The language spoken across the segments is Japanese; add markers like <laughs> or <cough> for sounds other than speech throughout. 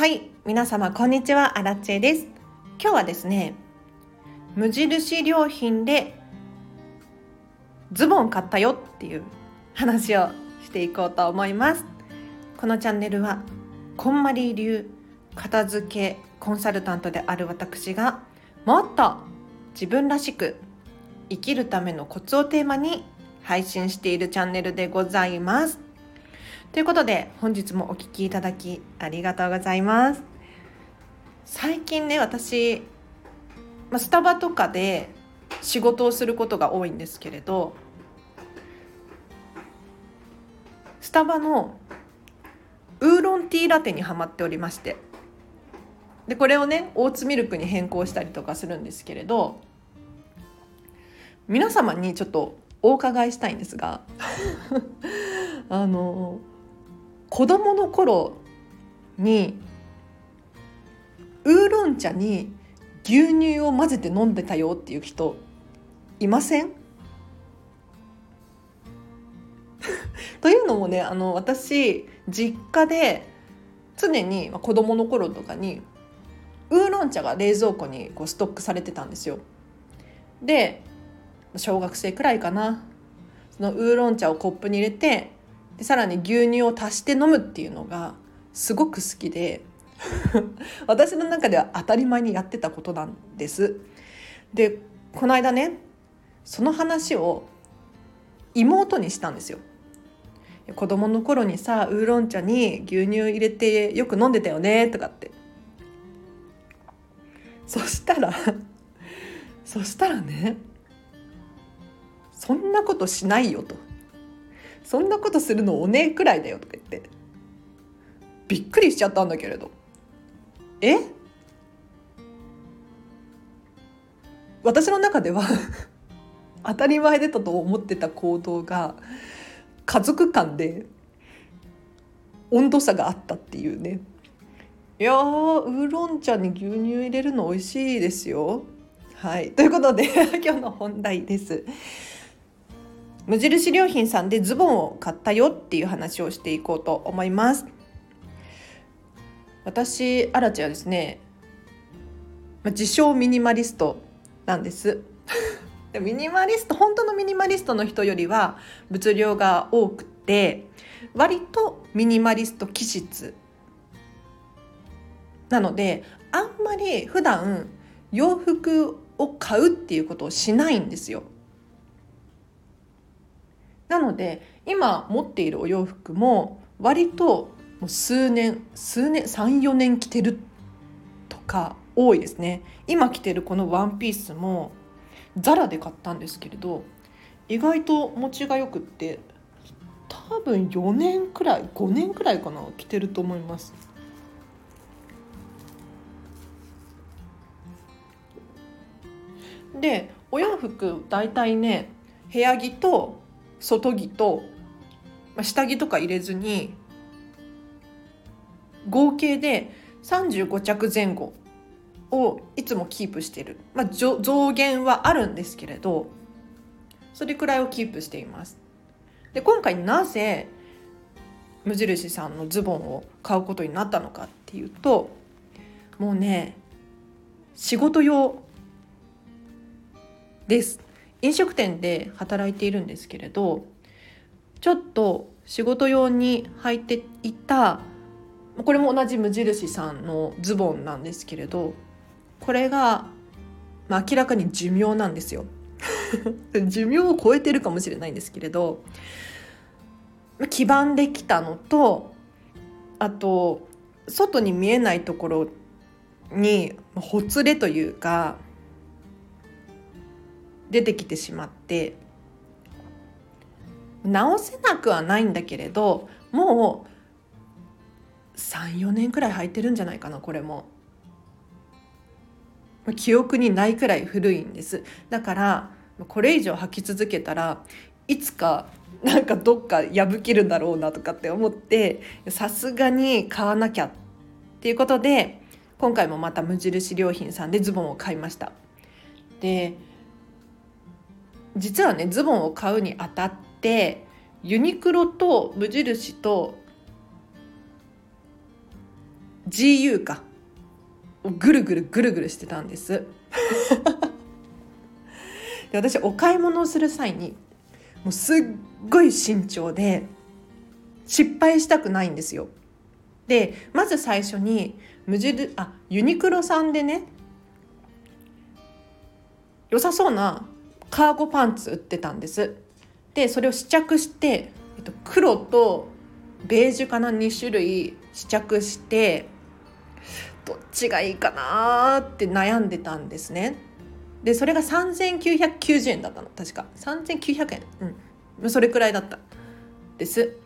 はい皆様こんにちは。アラチェです。今日はですね無印良品でズボン買ったよっていう話をしていこうと思います。このチャンネルはこんまり流片付けコンサルタントである私がもっと自分らしく生きるためのコツをテーマに配信しているチャンネルでございます。ということで本日もお聴きいただきありがとうございます。最近ね私、まあ、スタバとかで仕事をすることが多いんですけれどスタバのウーロンティーラテにはまっておりましてでこれをねオーツミルクに変更したりとかするんですけれど皆様にちょっとお伺いしたいんですが <laughs> あの子供の頃にウーロン茶に牛乳を混ぜて飲んでたよっていう人いません？<laughs> というのもねあの私実家で常に子供の頃とかにウーロン茶が冷蔵庫にこうストックされてたんですよ。で小学生くらいかなそのウーロン茶をコップに入れてでさらに牛乳を足して飲むっていうのがすごく好きで <laughs> 私の中では当たり前にやってたことなんです。でこの間ねその話を妹にしたんですよ。子供の頃にさウーロン茶に牛乳入れてよく飲んでたよねとかってそしたらそしたらねそんなことしないよとそんなことするのおねえくらいだよとか言って。びっくりしちゃったんだけれど。え？私の中では <laughs> 当たり前だと思ってた行動が家族間で温度差があったっていうね。いやーウーロン茶に牛乳入れるの美味しいですよ。はい。ということで <laughs> 今日の本題です。無印良品さんでズボンを買ったよっていう話をしていこうと思います私アラチはですね自称ミニマリストなんです <laughs> ミニマリスト本当のミニマリストの人よりは物量が多くて割とミニマリスト気質なのであんまり普段洋服を買うっていうことをしないんですよ。なので今持っているお洋服も割ともう数年数年34年着てるとか多いですね。今着てるこのワンピースもザラで買ったんですけれど意外と持ちがよくって多分4年くらい5年くらいかな着てると思います。でお洋服大体ね部屋着と外着と下着とか入れずに合計で35着前後をいつもキープしてる、まあ、増減はあるんですけれどそれくらいをキープしています。で今回なぜ無印さんのズボンを買うことになったのかっていうともうね仕事用です。飲食店で働いているんですけれどちょっと仕事用に履いていたこれも同じ無印さんのズボンなんですけれどこれが、まあ、明らかに寿命なんですよ。<laughs> 寿命を超えてるかもしれないんですけれど黄ばんできたのとあと外に見えないところにほつれというか出てきてしまって直せなくはないんだけれどもう34年くらい履いてるんじゃないかなこれも。記憶にないくらい古いんですだからこれ以上履き続けたらいつかなんかどっか破けるんだろうなとかって思ってさすがに買わなきゃっていうことで今回もまた無印良品さんでズボンを買いましたで実はねズボンを買うにあたってユニクロと無印と GU かぐるぐるぐるぐるしてたんです。<laughs> で私お買い物をする際にもうすっごい慎重で失敗したくないんですよ。でまず最初に無印あユニクロさんでね良さそうなカーゴパンツ売ってたんです。でそれを試着して、えっと、黒とベージュかな？2種類試着してどっちがいいかなって悩んでたんですね。でそれが3990円だったの。確か。3900円。うん。それくらいだった。です。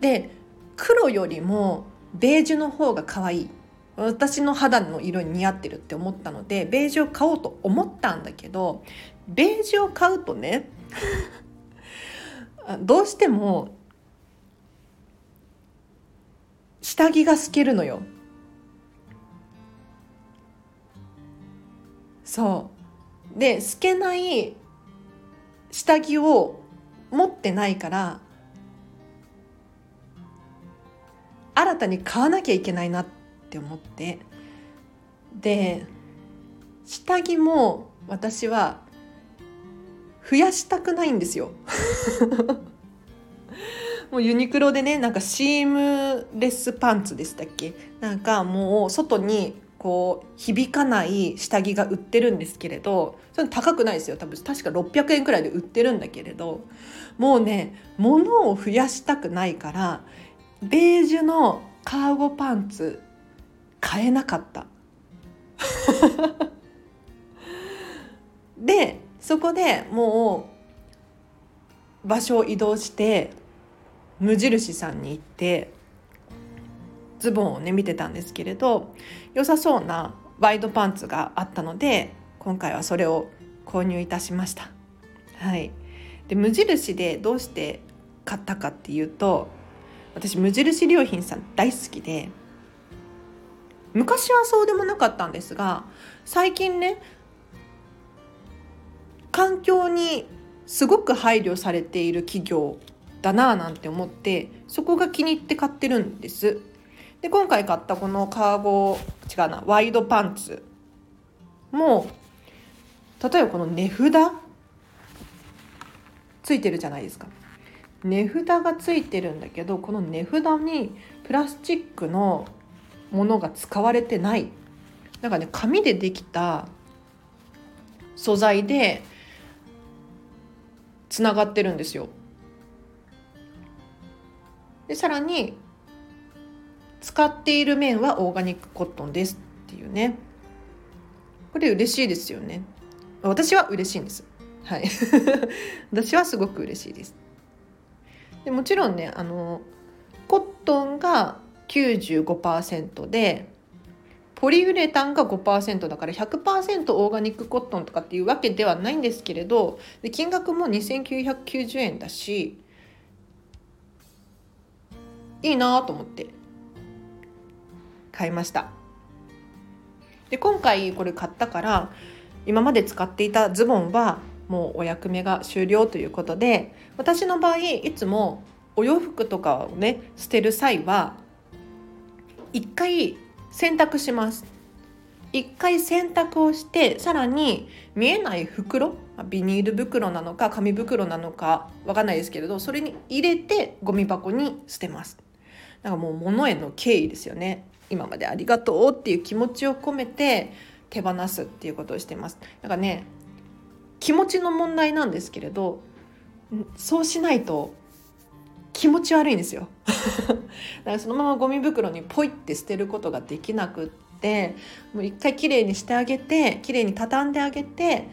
で黒よりもベージュの方が可愛い。私の肌の色に似合ってるって思ったのでベージュを買おうと思ったんだけどベージュを買うとね <laughs> どうしても下着が透けるのよ。そう。で透けない下着を持ってないから新たに買わなきゃいけないなってって思って。で下着も私は増やしたくないんですよ。<laughs> もうユニクロでねなんかシームレスパンツでしたっけ？なんかもう外にこう響かない下着が売ってるんですけれどそれ高くないですよ多分。確か600円くらいで売ってるんだけれどもうね物を増やしたくないからベージュのカーゴパンツ買えなかったでそこでもう場所を移動して無印さんに行ってズボンをね見てたんですけれど良さそうなワイドパンツがあったので今回はそれを購入いたしました。はい、で無印でどうして買ったかっていうと私無印良品さん大好きで昔はそうでもなかったんですが最近ね環境にすごく配慮されている企業だなぁなんて思ってそこが気に入って買ってるんです。で今回買ったこのカーゴ違うなワイドパンツも例えばこの値札ついてるじゃないですか。値札がついてるんだけどこの値札にプラスチックのものが使われてない。なんかね紙でできた素材でつながってるんですよ。でさらに使っている面はオーガニックコットンですっていうね。これ嬉しいですよね。私は嬉しいんです。はい。<laughs> 私はすごく嬉しいです。でもちろんねあのコットンが95%でポリウレタンが5%だから100%オーガニックコットンとかっていうわけではないんですけれどで金額も2990円だしいいなと思って買いました。で今回これ買ったから今まで使っていたズボンはもうお役目が終了ということで私の場合いつもお洋服とかをね捨てる際は一回洗濯します。一回洗濯をしてさらに見えない袋ビニール袋なのか紙袋なのかわかんないですけれどそれに入れてゴミ箱に捨てます。だからもう物への敬意ですよね。今までありがとうっていう気持ちを込めて手放すっていうことをしてます。だからね気持ちの問題なんですけれどそうしないと気持ち悪いんですよ。だからそのままゴミ袋にポイって捨てることができなくってもう一回きれいにしてあげてきれいに畳んであげて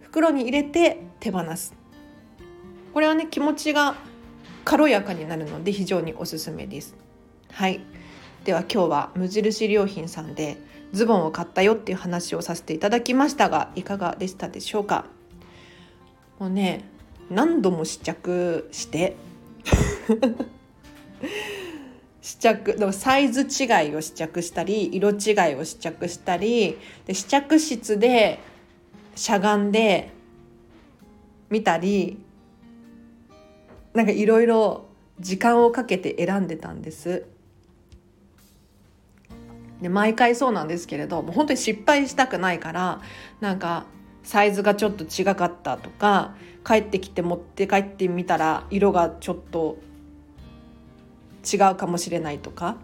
袋に入れて手放す。これはね気持ちが軽やかになるので非常におすすめです。はい。では今日は無印良品さんでズボンを買ったよっていう話をさせていただきましたがいかがでしたでしょうか？もうね何度も試着して。試着でもサイズ違いを試着したり色違いを試着したりで試着室でしゃがんで見たりなんかいろいろ時間をかけて選んでたんです。で毎回そうなんですけれどもう本当に失敗したくないからなんかサイズがちょっと違かったとか帰ってきて持って帰ってみたら色がちょっと違うかもしれないとか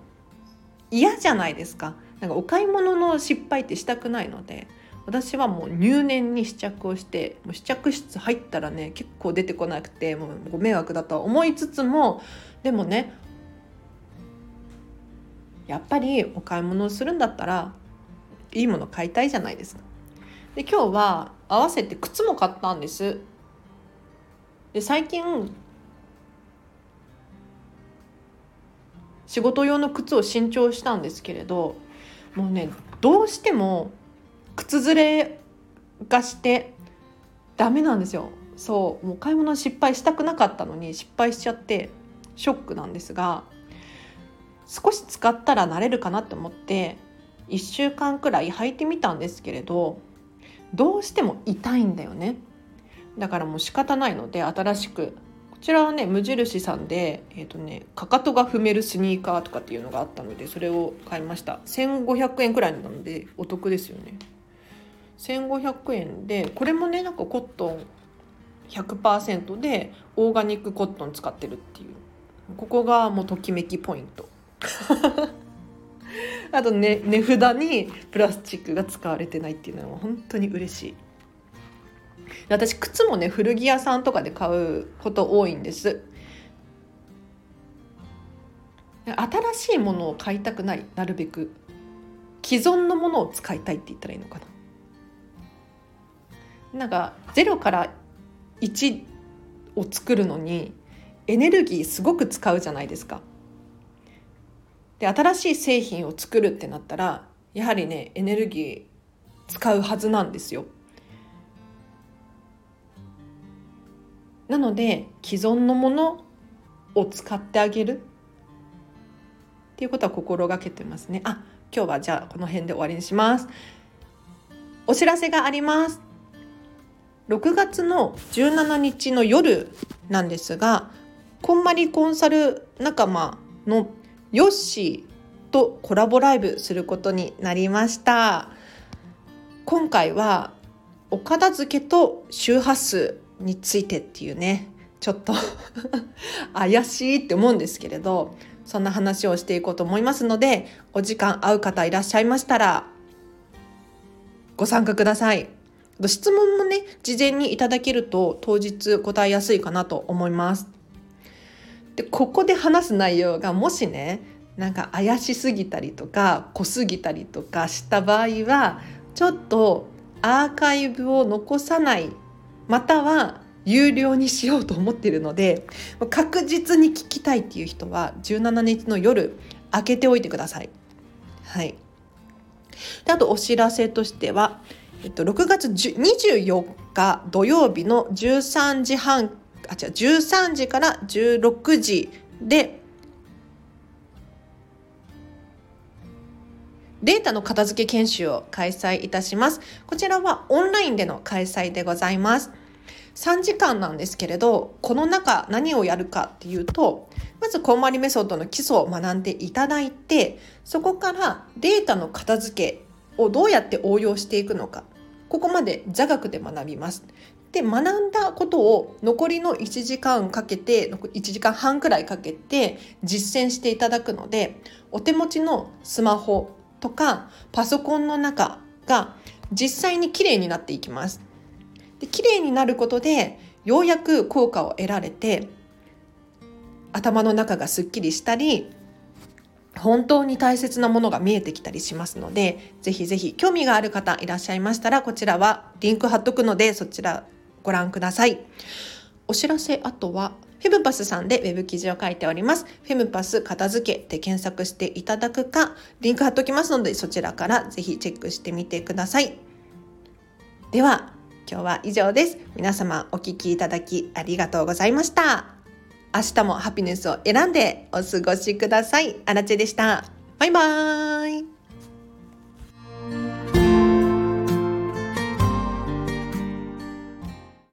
嫌じゃないですかなんかお買い物の失敗ってしたくないので私はもう入念に試着をしてもう試着室入ったらね結構出てこなくてもうご迷惑だとは思いつつもでもねやっぱりお買い物をするんだったらいいもの買いたいじゃないですか。で今日は合わせて靴も買ったんです。で最近仕事用の靴を新調したんですけれどもうねどうしても靴ずれがしてダメなんですよ。そうもう買い物失敗したくなかったのに失敗しちゃってショックなんですが少し使ったら慣れるかなと思って1週間くらい履いてみたんですけれどどうしても痛いんだよね。だからもう仕方ないので新しくちらはね無印さんで、えーとね、かかとが踏めるスニーカーとかっていうのがあったのでそれを買いました。1500円くらいなのでお得ですよね。1500円でこれもねなんかコットン100%でオーガニックコットン使ってるっていう。ここがもうときめきポイント。<laughs> あとね値札にプラスチックが使われてないっていうのは本当に嬉しい。私靴もね古着屋さんとかで買うこと多いんです。新しいものを買いたくないなるべく。既存のものを使いたいって言ったらいいのかな。なんか0から1を作るのにエネルギーすごく使うじゃないですか。で新しい製品を作るってなったらやはりねエネルギー使うはずなんですよ。なので既存のものを使ってあげるっていうことは心がけてますね。あ今日はじゃあこの辺で終わりにします。お知らせがあります。6月の17日の夜なんですがこんまりコンサル仲間のヨッシーとコラボライブすることになりました今回はお片付けと周波数についてっていうねちょっと <laughs> 怪しいって思うんですけれどそんな話をしていこうと思いますのでお時間合う方いらっしゃいましたらご参加ください。質問もね事前にいただけると当日答えやすいかなと思います。でここで話す内容がもしねなんか怪しすぎたりとか濃すぎたりとかした場合はちょっとアーカイブを残さないまたは有料にしようと思っているので確実に聞きたいっていう人は17日の夜開けておいてください。はい、であとお知らせとしては、えっと、6月24日土曜日の13時半あ違う13時から16時でデータの片付け研修を開催いたします。こちらはオンラインでの開催でございます。3時間なんですけれど、この中何をやるかっていうと、まずこんまりメソッドの基礎を学んでいただいて、そこからデータの片付けをどうやって応用していくのか、ここまで座学で学びます。で学んだことを残りの1時間かけて1時間半くらいかけて実践していただくのでお手持ちのスマホとかパソコンの中が実際にきれいになっていきます。で綺麗になることでようやく効果を得られて頭の中がすっきりしたり本当に大切なものが見えてきたりしますのでぜひぜひ興味がある方いらっしゃいましたらこちらはリンク貼っとくのでそちらご覧ください。お知らせ、あとは、フェムパスさんでウェブ記事を書いております。フェムパス片付けで検索していただくか、リンク貼っときますので、そちらからぜひチェックしてみてください。では、今日は以上です。皆様お聴きいただきありがとうございました。明日もハピネスを選んでお過ごしください。アラチェでした。バイバーイ。